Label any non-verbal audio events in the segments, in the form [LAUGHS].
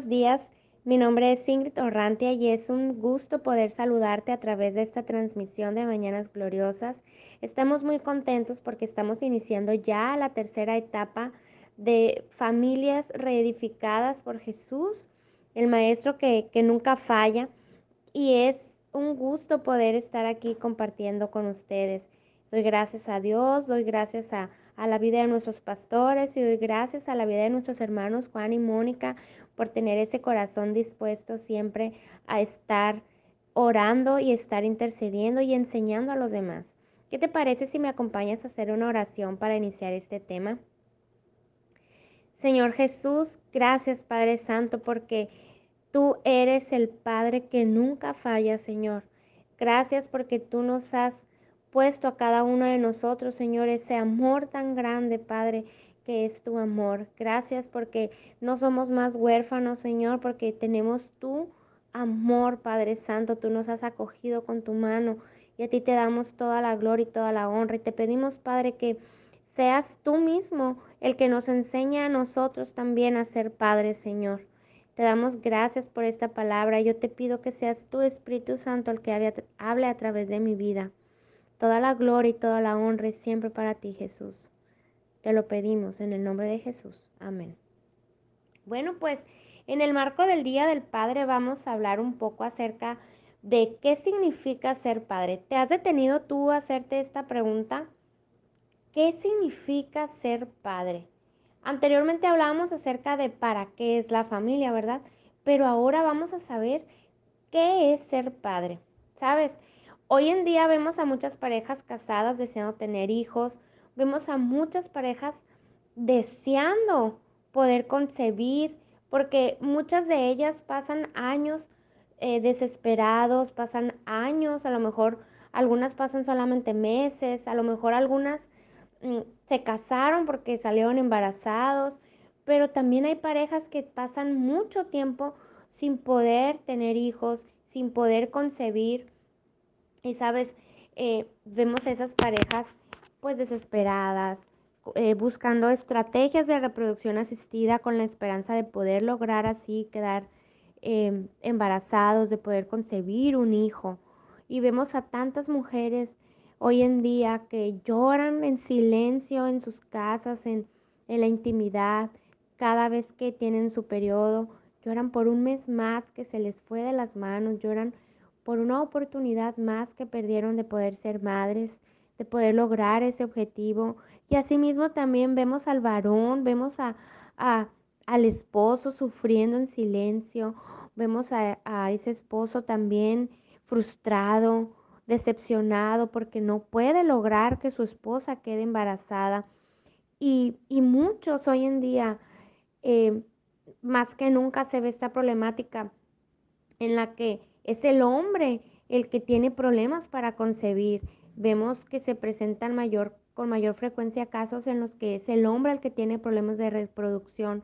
Buenos días. Mi nombre es Ingrid Orrantia y es un gusto poder saludarte a través de esta transmisión de Mañanas Gloriosas. Estamos muy contentos porque estamos iniciando ya la tercera etapa de familias reedificadas por Jesús, el Maestro que, que nunca falla. Y es un gusto poder estar aquí compartiendo con ustedes. Doy gracias a Dios, doy gracias a, a la vida de nuestros pastores y doy gracias a la vida de nuestros hermanos Juan y Mónica por tener ese corazón dispuesto siempre a estar orando y estar intercediendo y enseñando a los demás. ¿Qué te parece si me acompañas a hacer una oración para iniciar este tema? Señor Jesús, gracias Padre Santo porque tú eres el Padre que nunca falla, Señor. Gracias porque tú nos has puesto a cada uno de nosotros, Señor, ese amor tan grande, Padre, que es tu amor. Gracias porque no somos más huérfanos, Señor, porque tenemos tu amor, Padre Santo. Tú nos has acogido con tu mano y a ti te damos toda la gloria y toda la honra. Y te pedimos, Padre, que seas tú mismo el que nos enseña a nosotros también a ser padres, Señor. Te damos gracias por esta palabra. Yo te pido que seas tu Espíritu Santo el que hable a través de mi vida. Toda la gloria y toda la honra es siempre para ti, Jesús. Te lo pedimos en el nombre de Jesús. Amén. Bueno, pues en el marco del Día del Padre vamos a hablar un poco acerca de qué significa ser padre. ¿Te has detenido tú a hacerte esta pregunta? ¿Qué significa ser padre? Anteriormente hablábamos acerca de para qué es la familia, ¿verdad? Pero ahora vamos a saber qué es ser padre. ¿Sabes? Hoy en día vemos a muchas parejas casadas deseando tener hijos, vemos a muchas parejas deseando poder concebir, porque muchas de ellas pasan años eh, desesperados, pasan años, a lo mejor algunas pasan solamente meses, a lo mejor algunas mm, se casaron porque salieron embarazados, pero también hay parejas que pasan mucho tiempo sin poder tener hijos, sin poder concebir. Y sabes, eh, vemos esas parejas pues desesperadas, eh, buscando estrategias de reproducción asistida con la esperanza de poder lograr así quedar em, embarazados, de poder concebir un hijo. Y vemos a tantas mujeres hoy en día que lloran en silencio en sus casas, en, en la intimidad, cada vez que tienen su periodo, lloran por un mes más que se les fue de las manos, lloran por una oportunidad más que perdieron de poder ser madres, de poder lograr ese objetivo. Y asimismo también vemos al varón, vemos a, al esposo sufriendo en silencio, vemos a, a ese esposo también frustrado, decepcionado porque no puede lograr que su esposa quede embarazada. Y, y muchos hoy en día, eh, más que nunca se ve esta problemática en la que es el hombre el que tiene problemas para concebir. Vemos que se presentan mayor, con mayor frecuencia casos en los que es el hombre el que tiene problemas de reproducción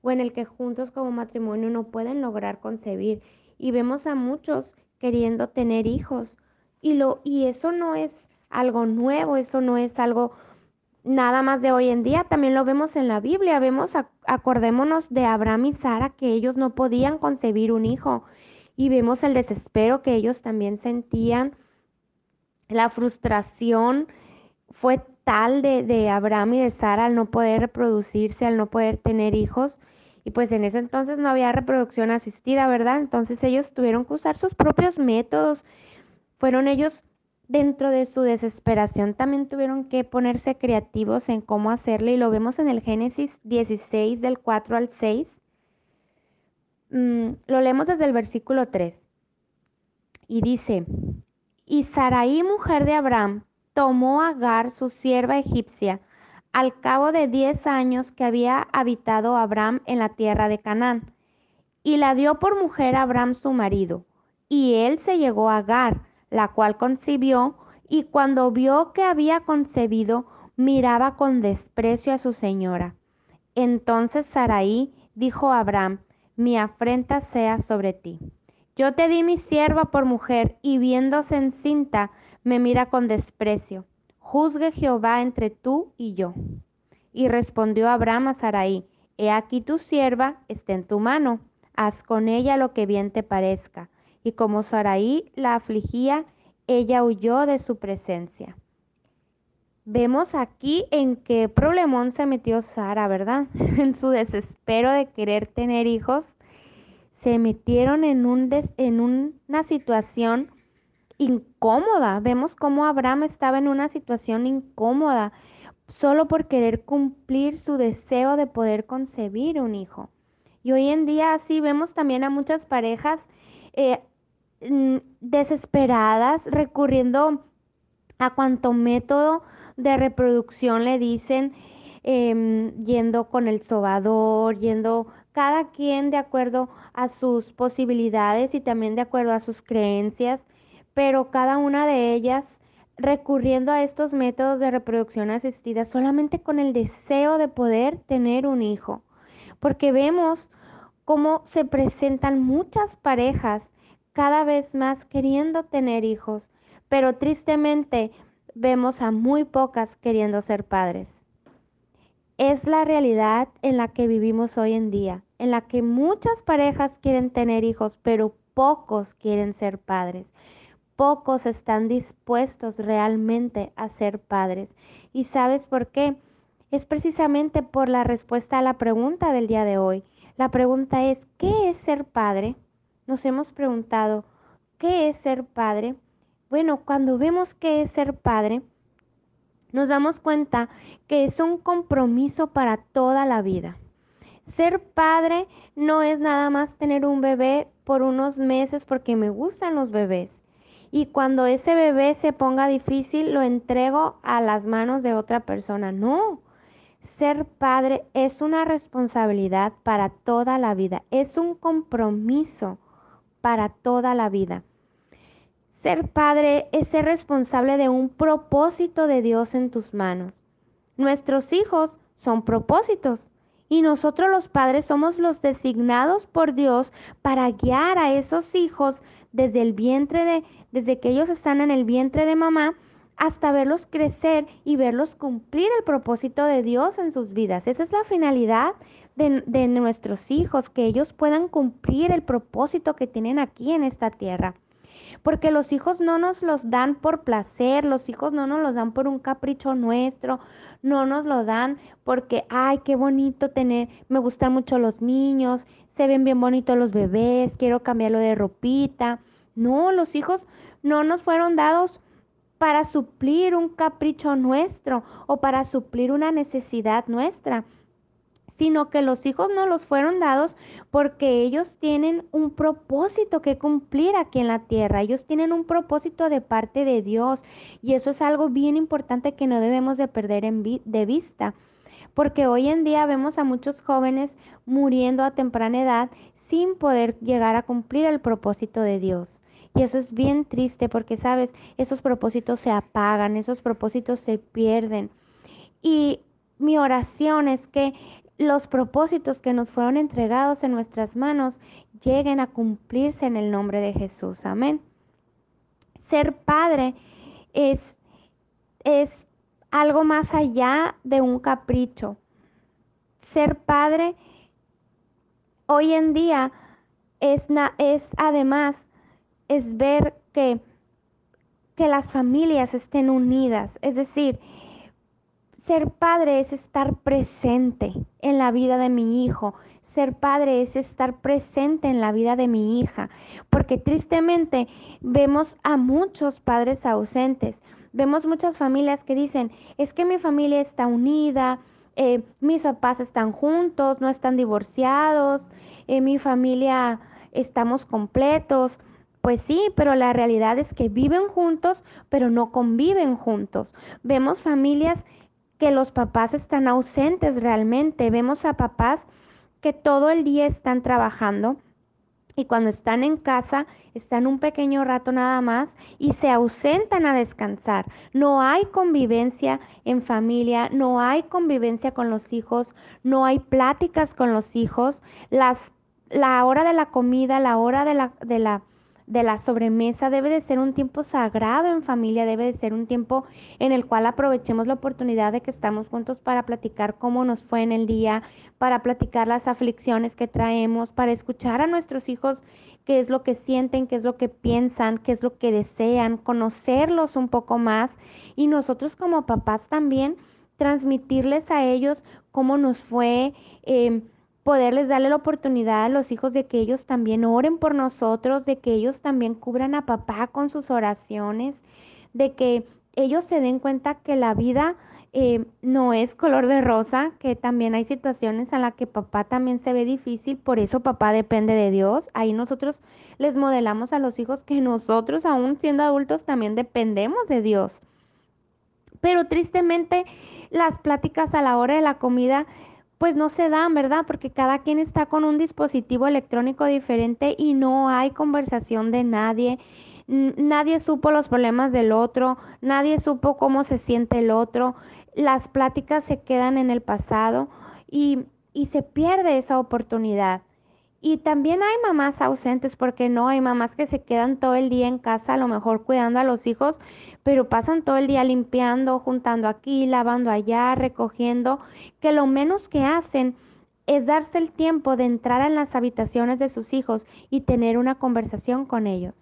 o en el que juntos como matrimonio no pueden lograr concebir. Y vemos a muchos queriendo tener hijos. Y, lo, y eso no es algo nuevo, eso no es algo nada más de hoy en día, también lo vemos en la Biblia, vemos, acordémonos de Abraham y Sara, que ellos no podían concebir un hijo y vemos el desespero que ellos también sentían. La frustración fue tal de, de, Abraham y de Sara al no poder reproducirse, al no poder tener hijos. Y pues en ese entonces no había reproducción asistida, ¿verdad? Entonces ellos tuvieron que usar sus propios métodos. Fueron ellos, dentro de su desesperación, también tuvieron que ponerse creativos en cómo hacerlo. Y lo vemos en el Génesis 16 del 4 al 6 Mm, lo leemos desde el versículo 3. Y dice, y Sarai, mujer de Abraham, tomó a Agar, su sierva egipcia, al cabo de diez años que había habitado Abraham en la tierra de Canaán, y la dio por mujer a Abraham su marido. Y él se llegó a Agar, la cual concibió, y cuando vio que había concebido, miraba con desprecio a su señora. Entonces Sarai dijo a Abraham, mi afrenta sea sobre ti. Yo te di mi sierva por mujer, y viéndose encinta, me mira con desprecio. Juzgue Jehová entre tú y yo. Y respondió Abraham a Sarai, He aquí tu sierva está en tu mano, haz con ella lo que bien te parezca. Y como Saraí la afligía, ella huyó de su presencia. Vemos aquí en qué problemón se metió Sara, ¿verdad? [LAUGHS] en su desespero de querer tener hijos, se metieron en, un en una situación incómoda. Vemos cómo Abraham estaba en una situación incómoda solo por querer cumplir su deseo de poder concebir un hijo. Y hoy en día así vemos también a muchas parejas eh, desesperadas recurriendo a cuanto método de reproducción le dicen, em, yendo con el sobador, yendo cada quien de acuerdo a sus posibilidades y también de acuerdo a sus creencias, pero cada una de ellas recurriendo a estos métodos de reproducción asistida solamente con el deseo de poder tener un hijo, porque vemos cómo se presentan muchas parejas cada vez más queriendo tener hijos, pero tristemente vemos a muy pocas queriendo ser padres. Es la realidad en la que vivimos hoy en día, en la que muchas parejas quieren tener hijos, pero pocos quieren ser padres. Pocos están dispuestos realmente a ser padres. ¿Y sabes por qué? Es precisamente por la respuesta a la pregunta del día de hoy. La pregunta es, ¿qué es ser padre? Nos hemos preguntado, ¿qué es ser padre? Bueno, cuando vemos qué es ser padre, nos damos cuenta que es un compromiso para toda la vida. Ser padre no es nada más tener un bebé por unos meses porque me gustan los bebés y cuando ese bebé se ponga difícil lo entrego a las manos de otra persona. No, ser padre es una responsabilidad para toda la vida, es un compromiso para toda la vida. Ser padre es ser responsable de un propósito de Dios en tus manos. Nuestros hijos son propósitos y nosotros los padres somos los designados por Dios para guiar a esos hijos desde el vientre de, desde que ellos están en el vientre de mamá hasta verlos crecer y verlos cumplir el propósito de Dios en sus vidas. Esa es la finalidad de, de, nuestros hijos, que ellos puedan cumplir el propósito que tienen aquí en esta tierra. Porque los hijos no nos los dan por placer, los hijos no nos los dan por un capricho nuestro, no nos lo dan porque, ay, qué bonito tener, me gustan mucho los niños, se ven bien bonitos los bebés, quiero cambiarlo de ropita. No, los hijos no nos fueron dados para suplir un capricho nuestro o para suplir una necesidad nuestra, sino que los hijos no los fueron dados porque ellos tienen un propósito que cumplir aquí en la tierra, ellos tienen un propósito de parte de Dios y eso es algo bien importante que no debemos de perder de vista, porque hoy en día vemos a muchos jóvenes muriendo a temprana edad sin poder llegar a cumplir el propósito de Dios. Y eso es bien triste porque, sabes, esos propósitos se apagan, esos propósitos se pierden. Y mi oración es que los propósitos que nos fueron entregados en nuestras manos lleguen a cumplirse en el nombre de Jesús. Amén. Ser padre es, es algo más allá de un capricho. Ser padre hoy en día es, es además es ver que, que las familias estén unidas. Es decir, ser padre es estar presente en la vida de mi hijo. Ser padre es estar presente en la vida de mi hija. Porque tristemente vemos a muchos padres ausentes. Vemos muchas familias que dicen, es que mi familia está unida, eh, mis papás están juntos, no están divorciados, eh, mi familia estamos completos. Pues sí, pero la realidad es que viven juntos, pero no conviven juntos. Vemos familias que los papás están ausentes realmente. Vemos a papás que todo el día están trabajando y cuando están en casa están un pequeño rato nada más y se ausentan a descansar. No hay convivencia en familia, no hay convivencia con los hijos, no hay pláticas con los hijos. Las, la hora de la comida, la hora de la, de la de la sobremesa debe de ser un tiempo sagrado en familia, debe de ser un tiempo en el cual aprovechemos la oportunidad de que estamos juntos para platicar cómo nos fue en el día, para platicar las aflicciones que traemos, para escuchar a nuestros hijos qué es lo que sienten, qué es lo que piensan, qué es lo que desean, conocerlos un poco más y nosotros como papás también transmitirles a ellos cómo nos fue. Eh, poderles darle la oportunidad a los hijos de que ellos también oren por nosotros, de que ellos también cubran a papá con sus oraciones, de que ellos se den cuenta que la vida eh, no es color de rosa, que también hay situaciones en las que papá también se ve difícil, por eso papá depende de Dios. Ahí nosotros les modelamos a los hijos que nosotros, aún siendo adultos, también dependemos de Dios. Pero tristemente las pláticas a la hora de la comida pues no se dan, ¿verdad? Porque cada quien está con un dispositivo electrónico diferente y no hay conversación de nadie. Nadie supo los problemas del otro, nadie supo cómo se siente el otro. Las pláticas se quedan en el pasado y, y se pierde esa oportunidad. Y también hay mamás ausentes, porque no hay mamás que se quedan todo el día en casa, a lo mejor cuidando a los hijos, pero pasan todo el día limpiando, juntando aquí, lavando allá, recogiendo, que lo menos que hacen es darse el tiempo de entrar en las habitaciones de sus hijos y tener una conversación con ellos.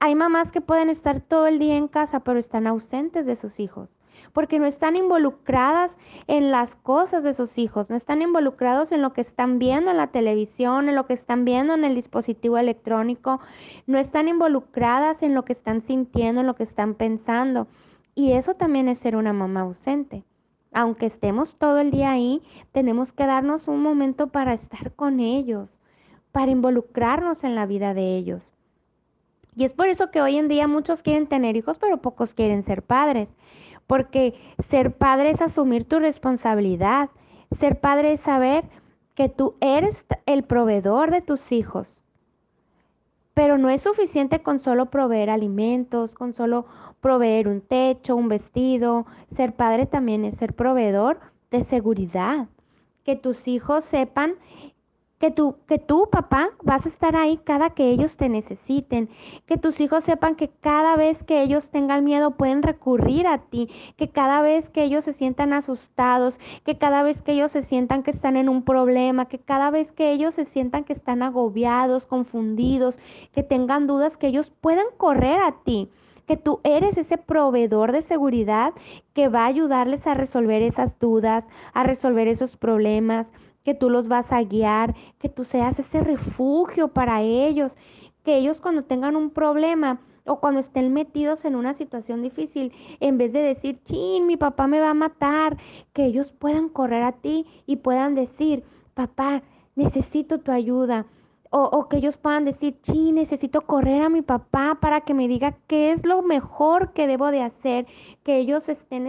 Hay mamás que pueden estar todo el día en casa, pero están ausentes de sus hijos porque no están involucradas en las cosas de sus hijos, no están involucrados en lo que están viendo en la televisión, en lo que están viendo en el dispositivo electrónico, no están involucradas en lo que están sintiendo, en lo que están pensando. Y eso también es ser una mamá ausente. Aunque estemos todo el día ahí, tenemos que darnos un momento para estar con ellos, para involucrarnos en la vida de ellos. Y es por eso que hoy en día muchos quieren tener hijos, pero pocos quieren ser padres porque ser padre es asumir tu responsabilidad. Ser padre es saber que tú eres el proveedor de tus hijos. Pero no es suficiente con solo proveer alimentos, con solo proveer un techo, un vestido. Ser padre también es ser proveedor de seguridad. Que tus hijos sepan que tú, que tú, papá, vas a estar ahí cada que ellos te necesiten, que tus hijos sepan que cada vez que ellos tengan miedo pueden recurrir a ti, que cada vez que ellos se sientan asustados, que cada vez que ellos se sientan que están en un problema, que cada vez que ellos se sientan que están agobiados, confundidos, que tengan dudas, que ellos puedan correr a ti que tú eres ese proveedor de seguridad que va a ayudarles a resolver esas dudas, a resolver esos problemas, que tú los vas a guiar, que tú seas ese refugio para ellos, que ellos cuando tengan un problema o cuando estén metidos en una situación difícil, en vez de decir, chin, mi papá me va a matar, que ellos puedan correr a ti y puedan decir, papá, necesito tu ayuda. O, o, que ellos puedan decir, chin, necesito correr a mi papá para que me diga qué es lo mejor que debo de hacer, que ellos estén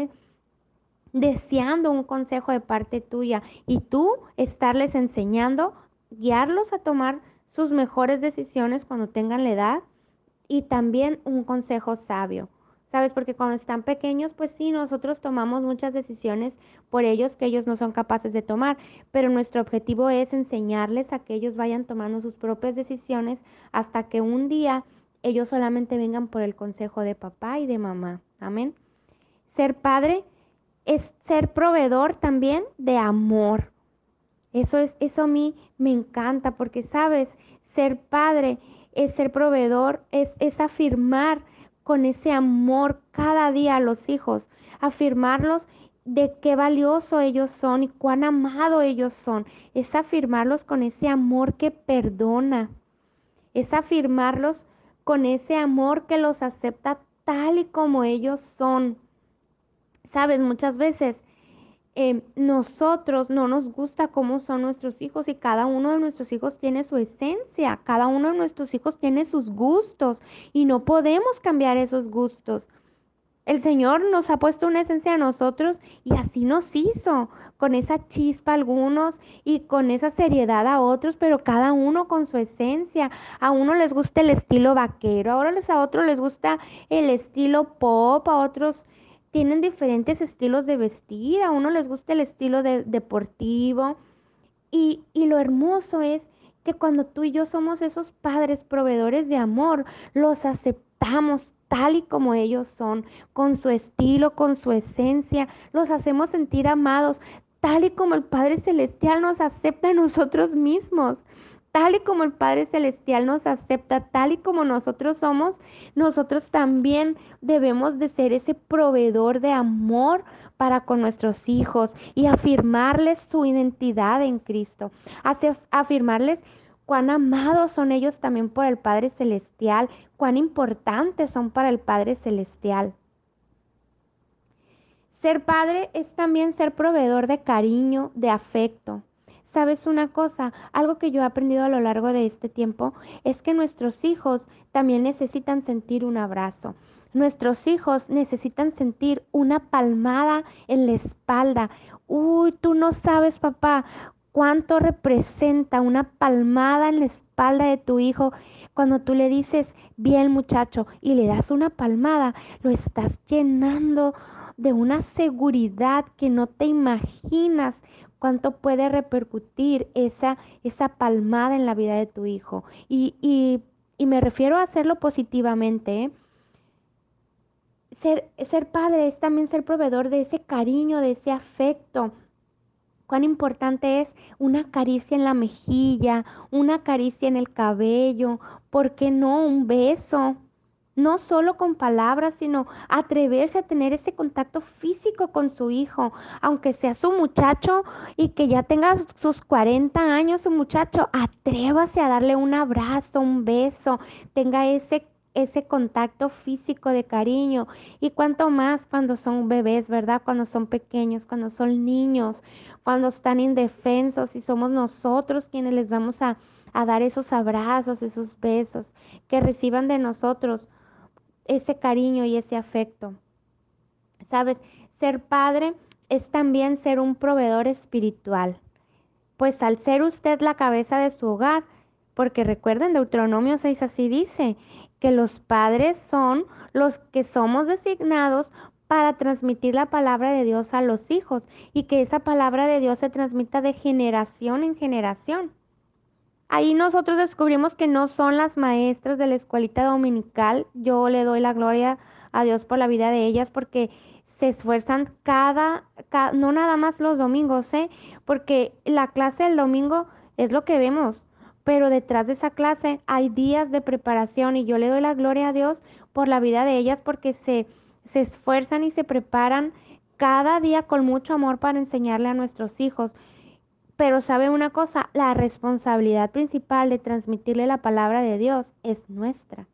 deseando un consejo de parte tuya y tú estarles enseñando, guiarlos a tomar sus mejores decisiones cuando tengan la edad y también un consejo sabio. ¿Sabes? Porque cuando están pequeños, pues sí, nosotros tomamos muchas decisiones por ellos que ellos no son capaces de tomar, pero nuestro objetivo es enseñarles a que ellos vayan tomando sus propias decisiones hasta que un día ellos solamente vengan por el consejo de papá y de mamá. Amén. Ser padre es ser proveedor también de amor. Eso es eso a mí me encanta porque sabes, ser padre es ser proveedor, es, es afirmar con ese amor cada día a los hijos, afirmarlos de qué valioso ellos son y cuán amado ellos son, es afirmarlos con ese amor que perdona, es afirmarlos con ese amor que los acepta tal y como ellos son. Sabes, muchas veces eh, nosotros no nos gusta cómo son nuestros hijos y cada uno de nuestros hijos tiene su esencia, cada uno de nuestros hijos tiene sus gustos y no podemos cambiar esos gustos. El Señor nos ha puesto una esencia a nosotros y así nos hizo, con esa chispa algunos y con esa seriedad a otros, pero cada uno con su esencia. A uno les gusta el estilo vaquero, ahora a otros les gusta el estilo pop, a otros tienen diferentes estilos de vestir, a uno les gusta el estilo de, deportivo y, y lo hermoso es que cuando tú y yo somos esos padres proveedores de amor, los aceptamos tal y como ellos son, con su estilo, con su esencia, los hacemos sentir amados, tal y como el Padre Celestial nos acepta a nosotros mismos. Tal y como el Padre Celestial nos acepta, tal y como nosotros somos, nosotros también debemos de ser ese proveedor de amor para con nuestros hijos y afirmarles su identidad en Cristo, afirmarles cuán amados son ellos también por el Padre Celestial, cuán importantes son para el Padre Celestial. Ser padre es también ser proveedor de cariño, de afecto. ¿Sabes una cosa? Algo que yo he aprendido a lo largo de este tiempo es que nuestros hijos también necesitan sentir un abrazo. Nuestros hijos necesitan sentir una palmada en la espalda. Uy, tú no sabes, papá, cuánto representa una palmada en la espalda de tu hijo cuando tú le dices, bien muchacho, y le das una palmada, lo estás llenando de una seguridad que no te imaginas cuánto puede repercutir esa, esa palmada en la vida de tu hijo. Y, y, me refiero a hacerlo positivamente. ¿eh? ser, padre es también ser proveedor de ese cariño, de ese afecto. Cuán importante es una caricia en la mejilla, una caricia en el cabello, ¿por qué no un beso? No solo con palabras, sino atreverse a tener ese contacto físico con su hijo, aunque sea su muchacho y que ya tenga sus 40 años su muchacho, atrévase a darle un abrazo, un beso, tenga ese ese contacto físico de cariño y cuanto más cuando son bebés, ¿verdad? Cuando son pequeños, cuando son niños, cuando están indefensos y somos nosotros quienes les vamos a, a dar esos abrazos, esos besos, que reciban de nosotros ese cariño y ese afecto. ¿Sabes? Ser padre es también ser un proveedor espiritual. Pues al ser usted la cabeza de su hogar, porque recuerden, Deuteronomio 6 así dice, que los padres son los que somos designados para transmitir la palabra de Dios a los hijos y que esa palabra de Dios se transmita de generación en generación. Ahí nosotros descubrimos que no son las maestras de la escuelita dominical. Yo le doy la gloria a Dios por la vida de ellas porque se esfuerzan cada, no nada más los domingos, ¿eh? porque la clase del domingo es lo que vemos, pero detrás de esa clase hay días de preparación y yo le doy la gloria a Dios por la vida de ellas porque se, se esfuerzan y se preparan cada día con mucho amor para enseñarle a nuestros hijos. Pero sabe una cosa, la responsabilidad principal de transmitirle la palabra de Dios es nuestra.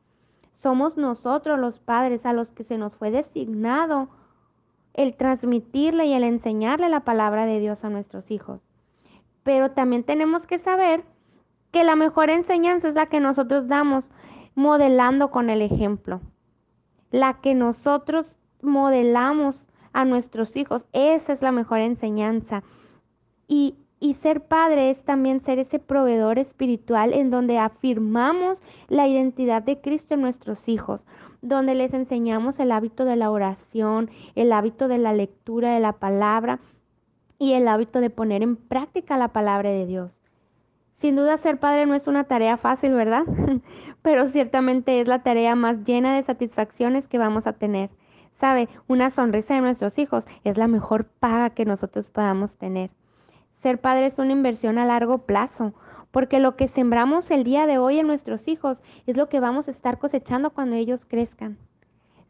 Somos nosotros los padres a los que se nos fue designado el transmitirle y el enseñarle la palabra de Dios a nuestros hijos. Pero también tenemos que saber que la mejor enseñanza es la que nosotros damos modelando con el ejemplo. La que nosotros modelamos a nuestros hijos, esa es la mejor enseñanza. Y, y ser padre es también ser ese proveedor espiritual en donde afirmamos la identidad de Cristo en nuestros hijos, donde les enseñamos el hábito de la oración, el hábito de la lectura de la palabra y el hábito de poner en práctica la palabra de Dios. Sin duda ser padre no es una tarea fácil, ¿verdad? [LAUGHS] Pero ciertamente es la tarea más llena de satisfacciones que vamos a tener. Sabe, una sonrisa de nuestros hijos es la mejor paga que nosotros podamos tener. Ser padre es una inversión a largo plazo, porque lo que sembramos el día de hoy en nuestros hijos es lo que vamos a estar cosechando cuando ellos crezcan.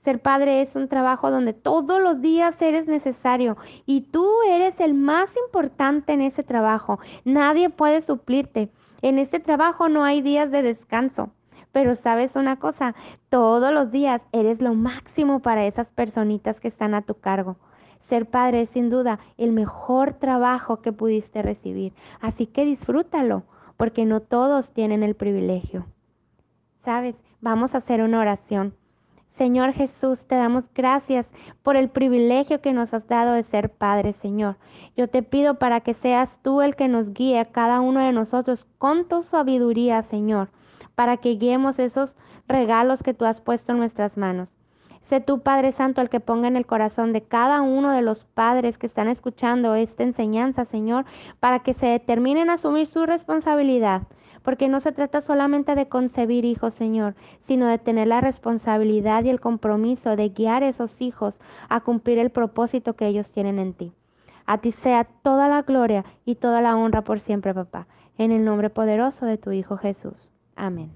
Ser padre es un trabajo donde todos los días eres necesario y tú eres el más importante en ese trabajo. Nadie puede suplirte. En este trabajo no hay días de descanso. Pero sabes una cosa, todos los días eres lo máximo para esas personitas que están a tu cargo. Ser padre es sin duda el mejor trabajo que pudiste recibir. Así que disfrútalo, porque no todos tienen el privilegio. Sabes, vamos a hacer una oración. Señor Jesús, te damos gracias por el privilegio que nos has dado de ser Padre, Señor. Yo te pido para que seas tú el que nos guíe a cada uno de nosotros con tu sabiduría, Señor, para que guiemos esos regalos que tú has puesto en nuestras manos. Sé tú, Padre Santo, el que ponga en el corazón de cada uno de los padres que están escuchando esta enseñanza, Señor, para que se determinen a asumir su responsabilidad porque no se trata solamente de concebir hijos, Señor, sino de tener la responsabilidad y el compromiso de guiar a esos hijos a cumplir el propósito que ellos tienen en ti. A ti sea toda la gloria y toda la honra por siempre, papá, en el nombre poderoso de tu Hijo Jesús. Amén.